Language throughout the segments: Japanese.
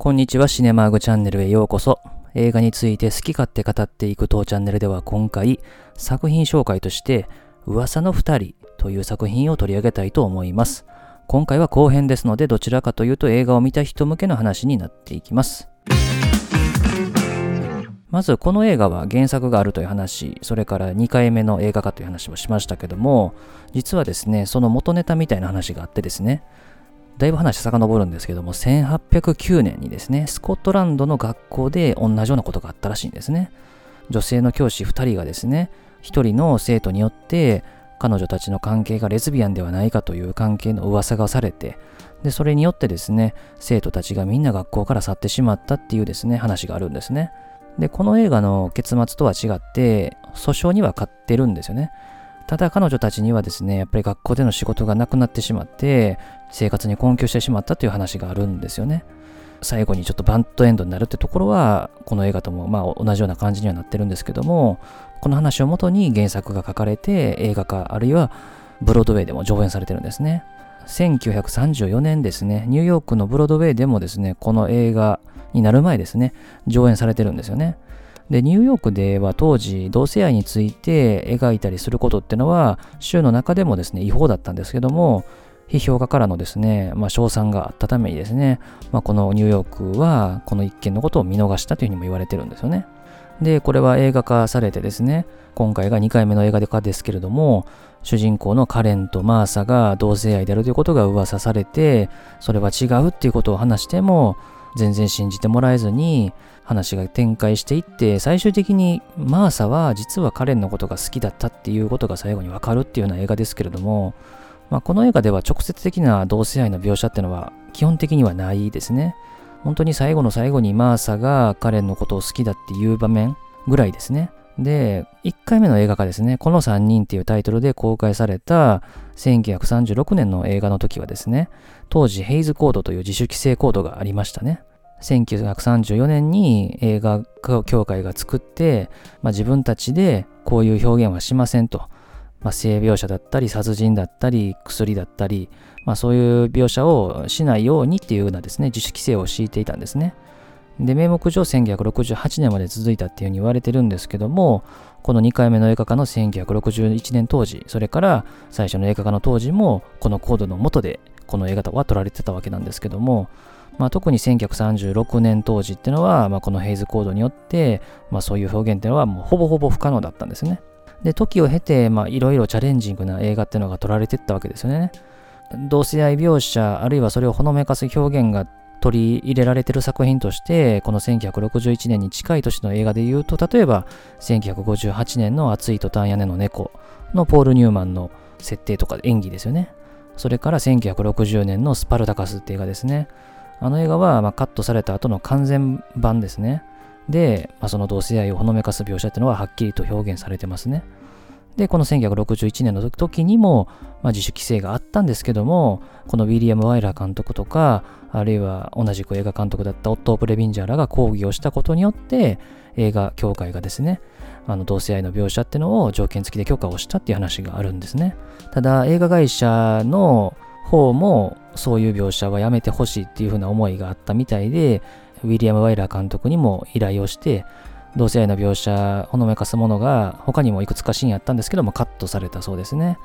こんにちは、シネマーグチャンネルへようこそ。映画について好き勝手語っていく当チャンネルでは今回、作品紹介として、噂の二人という作品を取り上げたいと思います。今回は後編ですので、どちらかというと映画を見た人向けの話になっていきます。まずこの映画は原作があるという話、それから2回目の映画化という話をしましたけども、実はですね、その元ネタみたいな話があってですね、だいぶ話遡るんですけども、1809年にですね、スコットランドの学校で同じようなことがあったらしいんですね。女性の教師2人がですね、1人の生徒によって彼女たちの関係がレズビアンではないかという関係の噂がされて、で、それによってですね、生徒たちがみんな学校から去ってしまったっていうですね、話があるんですね。で、この映画の結末とは違って、訴訟には勝ってるんですよね。ただ彼女たちにはですね、やっぱり学校での仕事がなくなってしまって、生活に困窮してしまったという話があるんですよね。最後にちょっとバントエンドになるってところは、この映画ともまあ同じような感じにはなってるんですけども、この話をもとに原作が書かれて映画化、あるいはブロードウェイでも上演されてるんですね。1934年ですね、ニューヨークのブロードウェイでもですね、この映画になる前ですね、上演されてるんですよね。で、ニューヨークでは当時、同性愛について描いたりすることってのは、州の中でもですね、違法だったんですけども、批評家からのですね、まあ、賞賛があったためにですね、まあ、このニューヨークは、この一件のことを見逃したというふうにも言われてるんですよね。で、これは映画化されてですね、今回が2回目の映画化ですけれども、主人公のカレンとマーサが同性愛であるということが噂されて、それは違うっていうことを話しても、全然信じてもらえずに話が展開していって最終的にマーサは実はカレンのことが好きだったっていうことが最後にわかるっていうような映画ですけれども、まあ、この映画では直接的な同性愛の描写ってのは基本的にはないですね。本当に最後の最後にマーサがカレンのことを好きだっていう場面ぐらいですね。で、1回目の映画化ですね、この3人っていうタイトルで公開された1936年の映画の時はですね、当時ヘイズコードという自主規制コードがありましたね。1934年に映画協会が作って、まあ、自分たちでこういう表現はしませんと。まあ、性描写だったり殺人だったり薬だったり、まあ、そういう描写をしないようにっていうようなですね自主規制を敷いていたんですね。で、名目上1968年まで続いたっていうふうに言われてるんですけども、この2回目の映画化の1961年当時、それから最初の映画化の当時も、このコードの下でこの映画は撮られてたわけなんですけども、まあ、特に1936年当時っていうのは、まあ、このヘイズコードによって、まあ、そういう表現っていうのはもうほぼほぼ不可能だったんですね。で、時を経て、まあ、いろいろチャレンジングな映画っていうのが撮られてったわけですよね。同性愛描写、あるいはそれをほのめかす表現が取り入れられてる作品として、この1961年に近い年の映画で言うと、例えば1958年の暑いトタン屋根の猫のポール・ニューマンの設定とか演技ですよね。それから1960年のスパルタカスって映画ですね。あの映画はまカットされた後の完全版ですね。で、まあ、その同性愛をほのめかす描写っていうのははっきりと表現されてますね。で、この1961年の時にも、まあ、自主規制があったんですけども、このウィリアム・ワイラー監督とか、あるいは同じく映画監督だったオットー・プレビンジャーらが抗議をしたことによって、映画協会がですね、あの同性愛の描写っていうのを条件付きで許可をしたっていう話があるんですね。ただ、映画会社の方もそういう描写はやめてほしいっていうふうな思いがあったみたいで、ウィリアム・ワイラー監督にも依頼をして、同性愛の描写、ほのめかすものが他にもいくつかシーンあったんですけども、カットされたそうですね。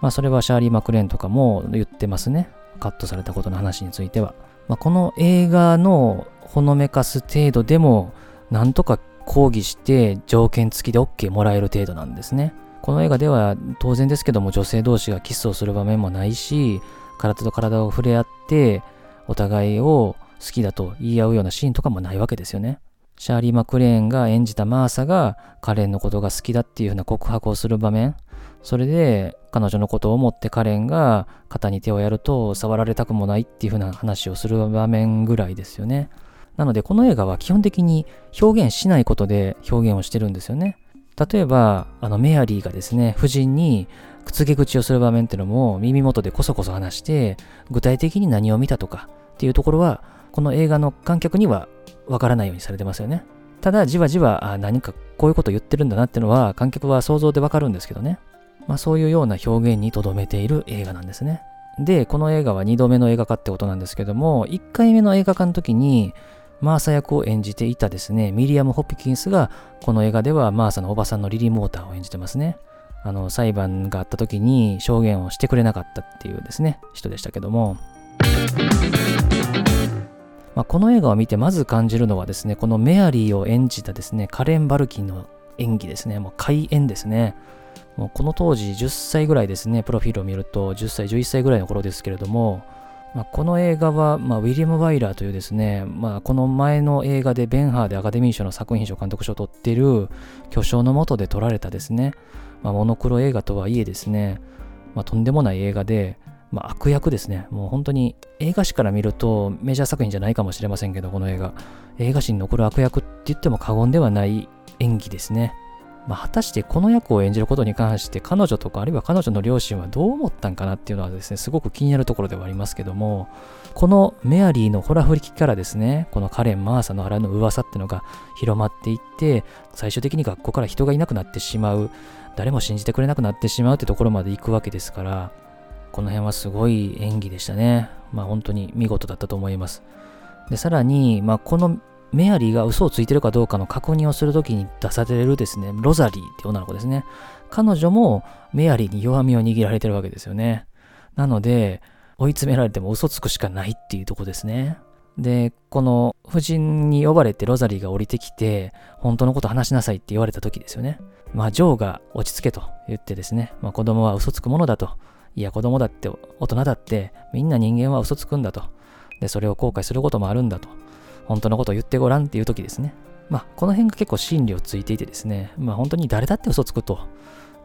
まあ、それはシャーリー・マクレーンとかも言ってますね。カットされたことの話については。まあ、この映画のほのめかす程度でも、なんとか抗議して条件付きで OK もらえる程度なんですね。この映画では当然ですけども女性同士がキスをする場面もないし、体と体を触れ合ってお互いを好きだと言い合うようなシーンとかもないわけですよね。シャーリー・マクレーンが演じたマーサがカレンのことが好きだっていうふうな告白をする場面。それで彼女のことを思ってカレンが肩に手をやると触られたくもないっていうふうな話をする場面ぐらいですよね。なのでこの映画は基本的に表現しないことで表現をしてるんですよね。例えば、あのメアリーがですね、夫人に告げ口をする場面っていうのも耳元でこそこそ話して、具体的に何を見たとかっていうところは、この映画の観客にはわからないようにされてますよね。ただ、じわじわ、あ何かこういうこと言ってるんだなっていうのは、観客は想像でわかるんですけどね。まあそういうような表現に留めている映画なんですね。で、この映画は2度目の映画化ってことなんですけども、1回目の映画化の時に、マーサ役を演じていたですね、ミリアム・ホッピキンスが、この映画ではマーサのおばさんのリリー・モーターを演じてますね。あの、裁判があった時に証言をしてくれなかったっていうですね、人でしたけども、まあ、この映画を見てまず感じるのはですね、このメアリーを演じたですね、カレン・バルキンの演技ですね、もう開演ですね。もうこの当時10歳ぐらいですね、プロフィールを見ると10歳、11歳ぐらいの頃ですけれども、まあ、この映画は、まあ、ウィリアム・ワイラーというですね、まあ、この前の映画でベンハーでアカデミー賞の作品賞監督賞を取っている巨匠のもとで撮られたですね、まあ、モノクロ映画とはいえですね、まあ、とんでもない映画で、まあ、悪役ですね。もう本当に映画史から見るとメジャー作品じゃないかもしれませんけど、この映画。映画史に残る悪役って言っても過言ではない演技ですね。まあ、果たしてこの役を演じることに関して彼女とかあるいは彼女の両親はどう思ったんかなっていうのはですね、すごく気になるところではありますけども、このメアリーのホラ吹きからですね、このカレン・マーサのあらぬ噂っていうのが広まっていって、最終的に学校から人がいなくなってしまう、誰も信じてくれなくなってしまうってところまで行くわけですから、この辺はすごい演技でしたね。まあ本当に見事だったと思います。で、さらに、まあこのメアリーが嘘をついてるかどうかの確認をするときに出されるですね、ロザリーって女の子ですね。彼女もメアリーに弱みを握られてるわけですよね。なので、追い詰められても嘘つくしかないっていうとこですね。で、この夫人に呼ばれてロザリーが降りてきて、本当のこと話しなさいって言われた時ですよね。まあ、ジョーが落ち着けと言ってですね、まあ、子供は嘘つくものだと。いや、子供だって、大人だって、みんな人間は嘘つくんだと。で、それを後悔することもあるんだと。本当のことを言ってごらんっていう時ですね。まあ、この辺が結構真理をついていてですね、まあ本当に誰だって嘘つくと。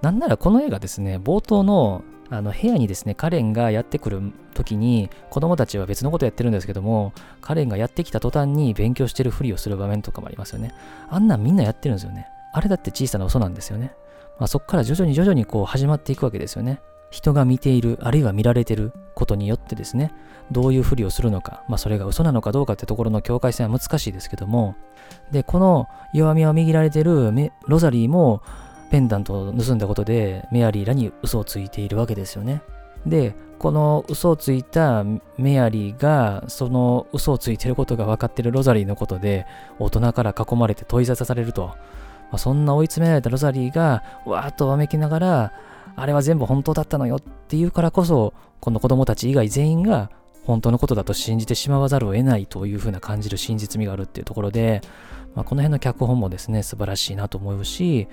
なんならこの映画ですね、冒頭のあの部屋にですね、カレンがやってくる時に、子供たちは別のことやってるんですけども、カレンがやってきた途端に勉強してるふりをする場面とかもありますよね。あんなんみんなやってるんですよね。あれだって小さな嘘なんですよね。まあ、そこから徐々に徐々にこう始まっていくわけですよね。人が見ている、あるいは見られてることによってですね、どういうふりをするのか、まあそれが嘘なのかどうかってところの境界線は難しいですけども、で、この弱みを握られてるロザリーも、ペンダントを盗んだことでメアリーらに嘘をついているわけですよね。で、この嘘をついたメアリーが、その嘘をついていることが分かっているロザリーのことで、大人から囲まれて問い沙汰されると。まあ、そんな追い詰められたロザリーが、わーっとわめきながら、あれは全部本当だったのよっていうからこそ、この子供たち以外全員が本当のことだと信じてしまわざるを得ないというふうな感じる真実味があるっていうところで、まあ、この辺の脚本もですね、素晴らしいなと思うし、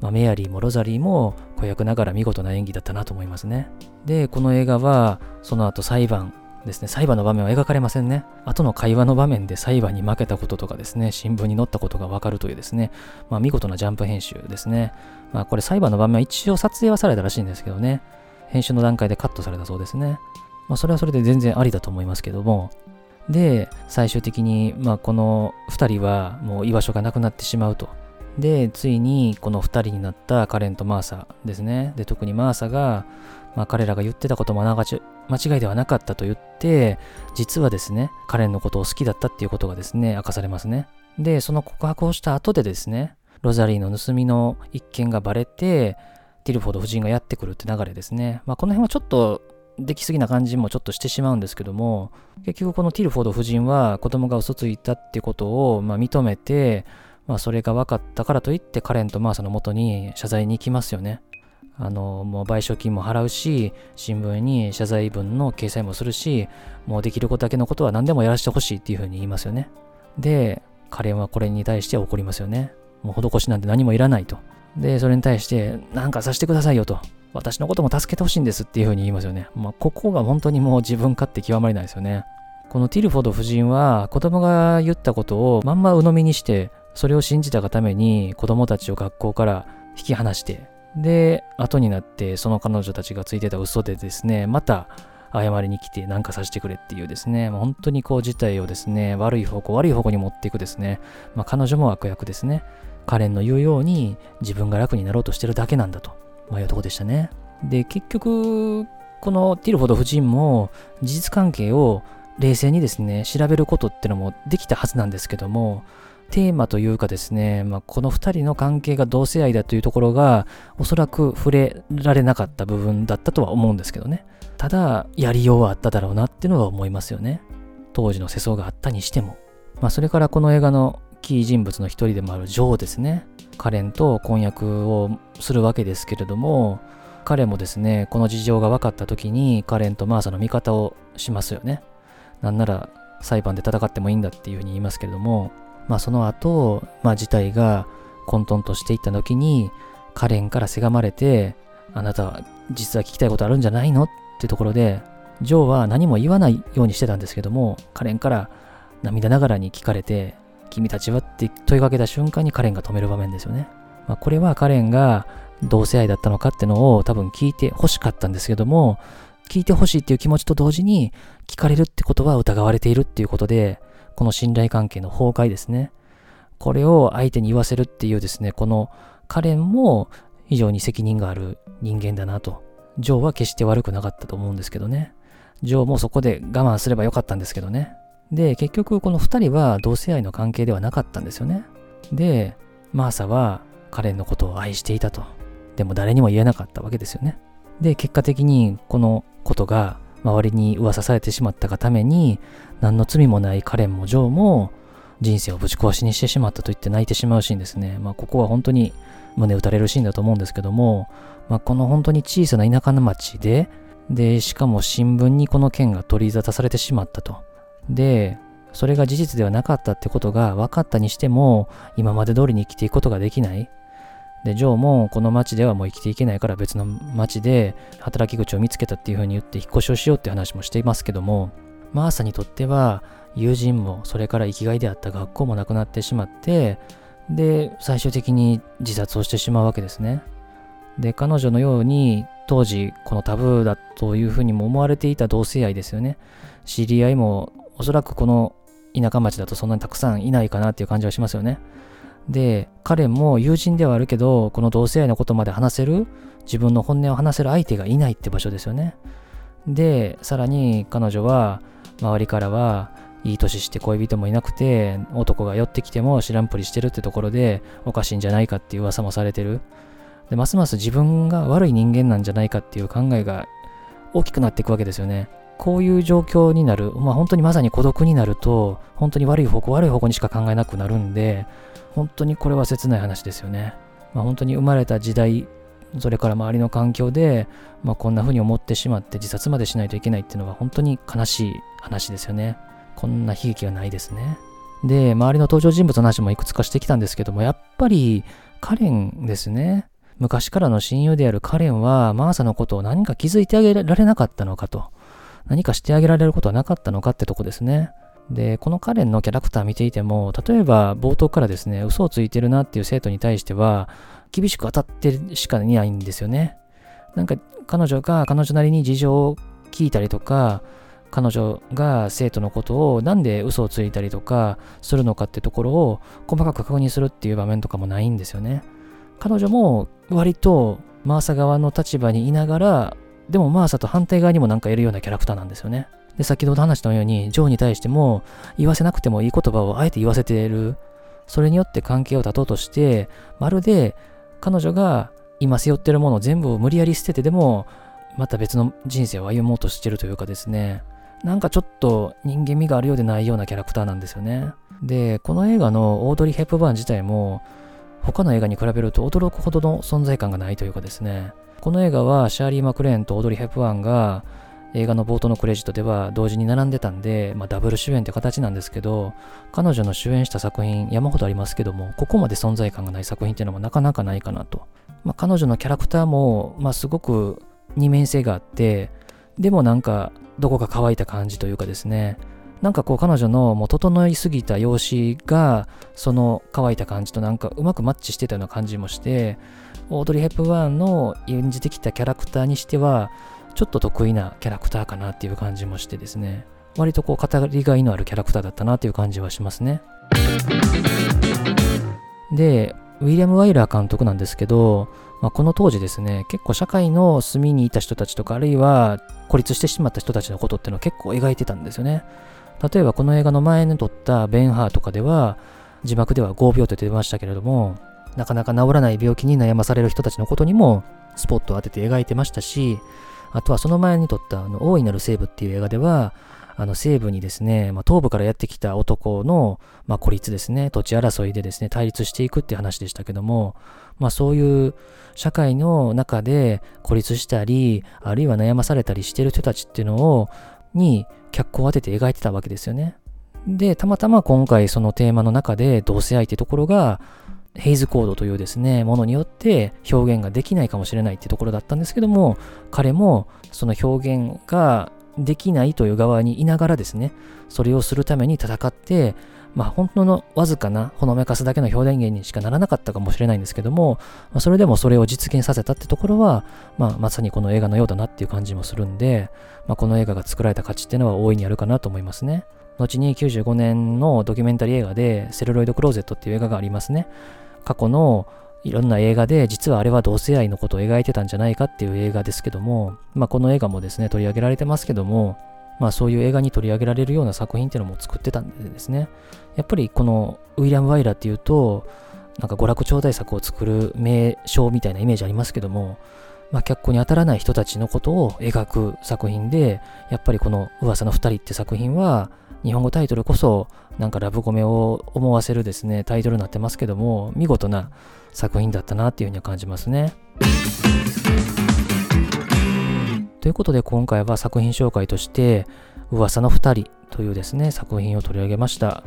まあ、メアリーもロザリーも子役ながら見事な演技だったなと思いますね。で、この映画は、その後裁判ですね、裁判の場面は描かれませんね。後の会話の場面で裁判に負けたこととかですね、新聞に載ったことがわかるというですね、まあ、見事なジャンプ編集ですね。まあ、これ裁判の場面は一応撮影はされたらしいんですけどね、編集の段階でカットされたそうですね。まあ、それはそれで全然ありだと思いますけども、で、最終的に、まあ、この2人はもう居場所がなくなってしまうと。で、ついにこの2人になったカレンとマーサですね。で、特にマーサが、まあ、彼らが言ってたことも間違いではなかったと言って、実はですね、カレンのことを好きだったっていうことがですね、明かされますね。で、その告白をした後でですね、ロザリーの盗みの一件がバレて、ティルフォード夫人がやってくるって流れですね。まあ、この辺はちょっとできすぎな感じもちょっとしてしまうんですけども、結局このティルフォード夫人は子供が嘘ついたってことを、ま、認めて、まあ、それが分かったからといってカレンとマーサの元に謝罪に行きますよね。あの、もう賠償金も払うし、新聞に謝罪文の掲載もするし、もうできることだけのことは何でもやらせてほしいっていうふうに言いますよね。で、カレンはこれに対して怒りますよね。もう施しなんて何もいらないと。で、それに対して、なんかさせてくださいよと。私のことも助けてほしいんですっていうふうに言いますよね。まあ、ここが本当にもう自分勝手極まりないですよね。このティルフォード夫人は子供が言ったことをまんま鵜呑みにして、それを信じたがために子供たちを学校から引き離して、で、後になってその彼女たちがついてた嘘でですね、また謝りに来て何かさせてくれっていうですね、本当にこう事態をですね、悪い方向、悪い方向に持っていくですね、まあ、彼女も悪役ですね。カレンの言うように自分が楽になろうとしてるだけなんだと、まあ、いうとこでしたね。で、結局、このティルフォード夫人も事実関係を冷静にですね、調べることってのもできたはずなんですけども、テーマというかですね、まあ、この2人の関係が同性愛だというところがおそらく触れられなかった部分だったとは思うんですけどね。ただやりようはあっただろうなっていうのは思いますよね。当時の世相があったにしても、まあ、それからこの映画のキー人物の一人でもあるジョーですね。カレンと婚約をするわけですけれども彼もですねこの事情が分かった時にカレンとマーサの味方をしますよね。なんなら裁判で戦ってもいいんだっていうふうに言いますけれどもまあその後、まあ事態が混沌としていった時にカレンからせがまれてあなたは実は聞きたいことあるんじゃないのってところでジョーは何も言わないようにしてたんですけどもカレンから涙ながらに聞かれて君たちはって問いかけた瞬間にカレンが止める場面ですよね。まあ、これはカレンが同性愛だったのかってのを多分聞いて欲しかったんですけども、聞いて欲しいっていう気持ちと同時に聞かれるってことは疑われているっていうことで、この信頼関係の崩壊ですね。これを相手に言わせるっていうですね、このカレンも非常に責任がある人間だなと。ジョーは決して悪くなかったと思うんですけどね。ジョーもそこで我慢すればよかったんですけどね。で、結局この2人は同性愛の関係ではなかったんですよね。で、マーサはカレンのことを愛していたと。でも誰にも言えなかったわけですよね。で、結果的にこのことが周りに噂されてしまったがために、何の罪もないカレンもジョーも人生をぶち壊しにしてしまったと言って泣いてしまうシーンですね。まあ、ここは本当に胸打たれるシーンだと思うんですけども、まあ、この本当に小さな田舎の町で、で、しかも新聞にこの件が取り沙汰されてしまったと。で、それが事実ではなかったってことが分かったにしても、今まで通りに生きていくことができない。で、ジョーもこの町ではもう生きていけないから別の町で働き口を見つけたっていうふうに言って引っ越しをしようって話もしていますけども、マーサにとっては友人もそれから生きがいであった学校もなくなってしまって、で、最終的に自殺をしてしまうわけですね。で、彼女のように当時このタブーだというふうにも思われていた同性愛ですよね。知り合いもおそらくこの田舎町だとそんなにたくさんいないかなっていう感じはしますよね。で、彼も友人ではあるけど、この同性愛のことまで話せる、自分の本音を話せる相手がいないって場所ですよね。で、さらに彼女は、周りからは、いい年して恋人もいなくて、男が寄ってきても知らんぷりしてるってところで、おかしいんじゃないかっていう噂もされてる。で、ますます自分が悪い人間なんじゃないかっていう考えが大きくなっていくわけですよね。こういう状況になる、まあ本当にまさに孤独になると、本当に悪い方向、悪い方向にしか考えなくなるんで、本当にこれは切ない話ですよね。まあ、本当に生まれた時代、それから周りの環境で、まあ、こんな風に思ってしまって自殺までしないといけないっていうのは本当に悲しい話ですよね。こんな悲劇はないですね。で、周りの登場人物の話もいくつかしてきたんですけども、やっぱりカレンですね。昔からの親友であるカレンはマーサのことを何か気づいてあげられなかったのかと。何かしてあげられることはなかったのかってとこですね。で、このカレンのキャラクター見ていても、例えば冒頭からですね、嘘をついてるなっていう生徒に対しては、厳しく当たってるしかいないんですよね。なんか彼女が彼女なりに事情を聞いたりとか、彼女が生徒のことをなんで嘘をついたりとかするのかってところを細かく確認するっていう場面とかもないんですよね。彼女も割とマーサ側の立場にいながら、でもマーサと反対側にもなんかいるようなキャラクターなんですよね。で、先ほど話したように、ジョーに対しても、言わせなくてもいい言葉をあえて言わせている。それによって関係を断とうとして、まるで彼女が今背負ってるものを全部無理やり捨ててでも、また別の人生を歩もうとしてるというかですね、なんかちょっと人間味があるようでないようなキャラクターなんですよね。で、この映画のオードリー・ヘップバーン自体も、他の映画に比べると驚くほどの存在感がないというかですね、この映画はシャーリー・マクレーンとオードリー・ヘップバーンが映画の冒頭のクレジットでは同時に並んでたんで、まあ、ダブル主演って形なんですけど、彼女の主演した作品山ほどありますけども、ここまで存在感がない作品っていうのもなかなかないかなと。まあ、彼女のキャラクターも、まあ、すごく二面性があって、でもなんかどこか乾いた感じというかですね、なんかこう彼女のもう整いすぎた容姿がその乾いた感じとなんかうまくマッチしてたような感じもしてオードリー・ヘップバーンの演じてきたキャラクターにしてはちょっと得意なキャラクターかなっていう感じもしてですね、割とこう語りがいのあるキャラクターだったなっていう感じはしますね。で、ウィリアム・ワイラー監督なんですけど、まあ、この当時ですね、結構社会の隅にいた人たちとか、あるいは孤立してしまった人たちのことっていうのを結構描いてたんですよね。例えばこの映画の前に撮ったベンハーとかでは、字幕では合病と出ましたけれども、なかなか治らない病気に悩まされる人たちのことにもスポットを当てて描いてましたし、あとはその前に撮ったあの大いなる西部っていう映画では、あの西部にですね、まあ、東部からやってきた男の、まあ、孤立ですね、土地争いでですね、対立していくっていう話でしたけども、まあそういう社会の中で孤立したり、あるいは悩まされたりしてる人たちっていうのを、に脚光を当てて描いてたわけですよね。で、たまたま今回そのテーマの中で同性愛ってところが、ヘイズコードというですね、ものによって表現ができないかもしれないってところだったんですけども、彼もその表現ができないという側にいながらですね、それをするために戦って、まあ本当のわずかなほのめかすだけの表現源にしかならなかったかもしれないんですけども、まあ、それでもそれを実現させたってところは、まあまさにこの映画のようだなっていう感じもするんで、まあこの映画が作られた価値っていうのは大いにあるかなと思いますね。後に95年のドキュメンタリー映画でセルロイドクローゼットっていう映画がありますね。過去のいろんな映画で実はあれは同性愛のことを描いてたんじゃないかっていう映画ですけども、まあ、この映画もですね取り上げられてますけども、まあ、そういう映画に取り上げられるような作品っていうのも作ってたんでですね。やっぱりこのウィリアム・ワイラーっていうとなんか娯楽超大作を作る名称みたいなイメージありますけども、まあ、脚光に当たらない人たちのことを描く作品でやっぱりこの噂の二人って作品は日本語タイトルこそなんかラブコメを思わせるですねタイトルになってますけども見事な作品だったなっていうふうには感じますね。ということで今回は作品紹介として噂の2人というですね作品を取り上げました。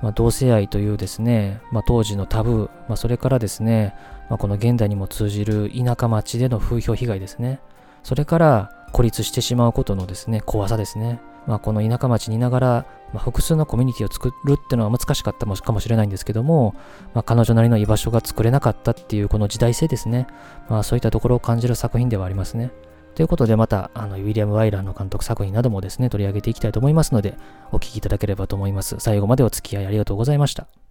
まあ、同性愛というですね、まあ、当時のタブー、まあ、それからですね、ま、この現代にも通じる田舎町での風評被害ですね。それから孤立してしまうことのですね、怖さですね。まあ、この田舎町にいながら、まあ、複数のコミュニティを作るっていうのは難しかったかもしれないんですけども、まあ、彼女なりの居場所が作れなかったっていうこの時代性ですね。まあ、そういったところを感じる作品ではありますね。ということでまたあのウィリアム・ワイラーの監督作品などもですね取り上げていきたいと思いますのでお聴きいただければと思います。最後までお付き合いありがとうございました。